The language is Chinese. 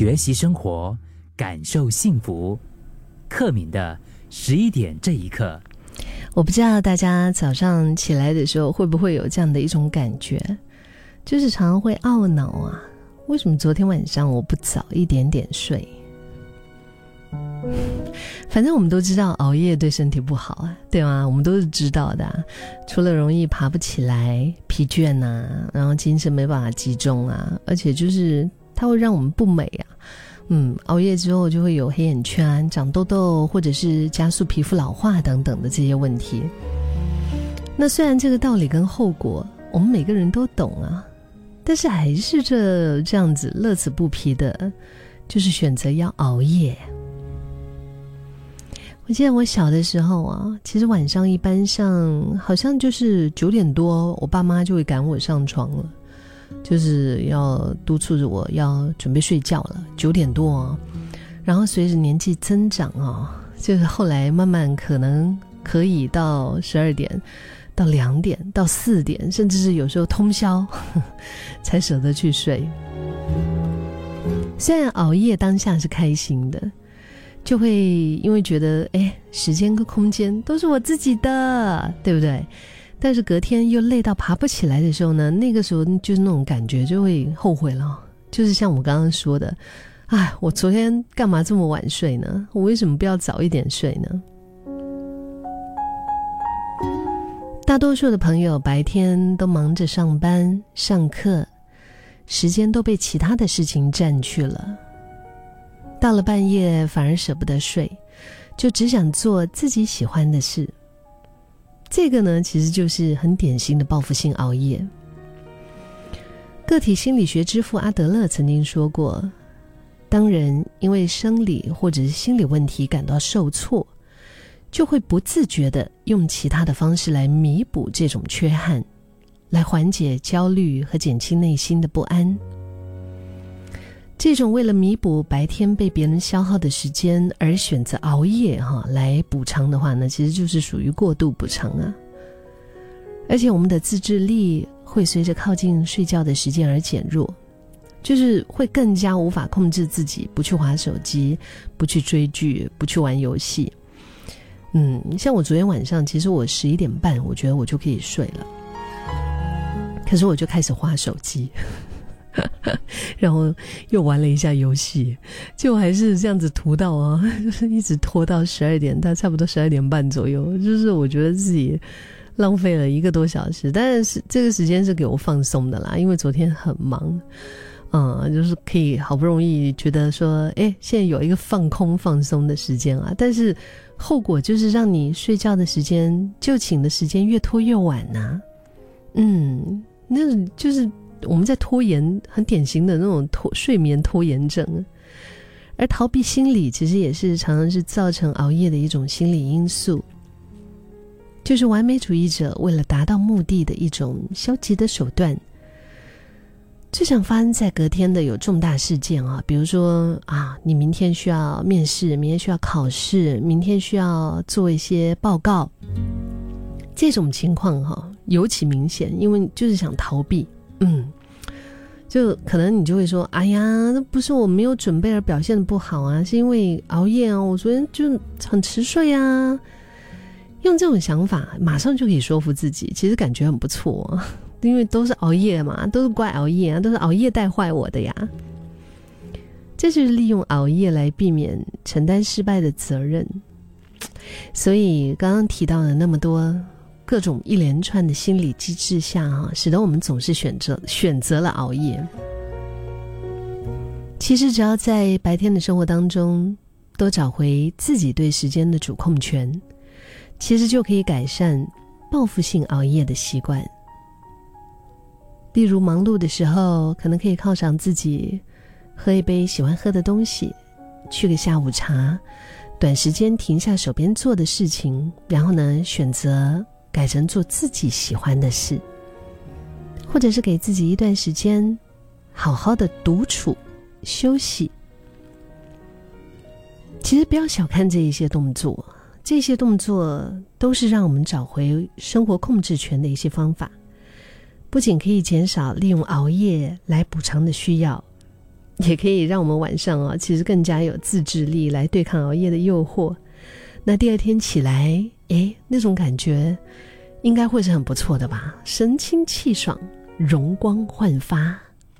学习生活，感受幸福。克敏的十一点这一刻，我不知道大家早上起来的时候会不会有这样的一种感觉，就是常常会懊恼啊，为什么昨天晚上我不早一点点睡？反正我们都知道熬夜对身体不好啊，对吗？我们都是知道的，除了容易爬不起来、疲倦呐，然后精神没办法集中啊，而且就是它会让我们不美啊。嗯，熬夜之后就会有黑眼圈、长痘痘，或者是加速皮肤老化等等的这些问题。那虽然这个道理跟后果我们每个人都懂啊，但是还是这这样子乐此不疲的，就是选择要熬夜。我记得我小的时候啊，其实晚上一般上好像就是九点多，我爸妈就会赶我上床了，就是要督促着我要准备睡觉了。九点多，然后随着年纪增长啊，就是后来慢慢可能可以到十二点，到两点，到四点，甚至是有时候通宵 才舍得去睡。虽然熬夜当下是开心的。就会因为觉得，哎，时间跟空间都是我自己的，对不对？但是隔天又累到爬不起来的时候呢，那个时候就是那种感觉，就会后悔了。就是像我刚刚说的，哎，我昨天干嘛这么晚睡呢？我为什么不要早一点睡呢？大多数的朋友白天都忙着上班、上课，时间都被其他的事情占去了。到了半夜，反而舍不得睡，就只想做自己喜欢的事。这个呢，其实就是很典型的报复性熬夜。个体心理学之父阿德勒曾经说过：，当人因为生理或者是心理问题感到受挫，就会不自觉的用其他的方式来弥补这种缺憾，来缓解焦虑和减轻内心的不安。这种为了弥补白天被别人消耗的时间而选择熬夜哈来补偿的话呢，其实就是属于过度补偿啊。而且我们的自制力会随着靠近睡觉的时间而减弱，就是会更加无法控制自己不去划手机、不去追剧、不去玩游戏。嗯，像我昨天晚上，其实我十一点半，我觉得我就可以睡了，可是我就开始划手机。然后又玩了一下游戏，就还是这样子涂到啊，就是一直拖到十二点，到差不多十二点半左右。就是我觉得自己浪费了一个多小时，但是这个时间是给我放松的啦，因为昨天很忙，嗯，就是可以好不容易觉得说，哎，现在有一个放空放松的时间啊。但是后果就是让你睡觉的时间、就寝的时间越拖越晚呐。嗯，那就是。我们在拖延，很典型的那种拖睡眠拖延症，而逃避心理其实也是常常是造成熬夜的一种心理因素，就是完美主义者为了达到目的的一种消极的手段。最常发生在隔天的有重大事件啊，比如说啊，你明天需要面试，明天需要考试，明天需要做一些报告，这种情况哈尤其明显，因为就是想逃避。嗯，就可能你就会说：“哎呀，那不是我没有准备而表现的不好啊，是因为熬夜啊，我昨天就很迟睡啊。”用这种想法，马上就可以说服自己，其实感觉很不错，因为都是熬夜嘛，都是怪熬夜啊，都是熬夜带坏我的呀。这就是利用熬夜来避免承担失败的责任。所以刚刚提到的那么多。各种一连串的心理机制下，哈，使得我们总是选择选择了熬夜。其实，只要在白天的生活当中，都找回自己对时间的主控权，其实就可以改善报复性熬夜的习惯。例如，忙碌的时候，可能可以犒赏自己，喝一杯喜欢喝的东西，去个下午茶，短时间停下手边做的事情，然后呢，选择。改成做自己喜欢的事，或者是给自己一段时间，好好的独处休息。其实不要小看这一些动作，这些动作都是让我们找回生活控制权的一些方法。不仅可以减少利用熬夜来补偿的需要，也可以让我们晚上啊，其实更加有自制力来对抗熬夜的诱惑。那第二天起来，诶，那种感觉应该会是很不错的吧？神清气爽，容光焕发。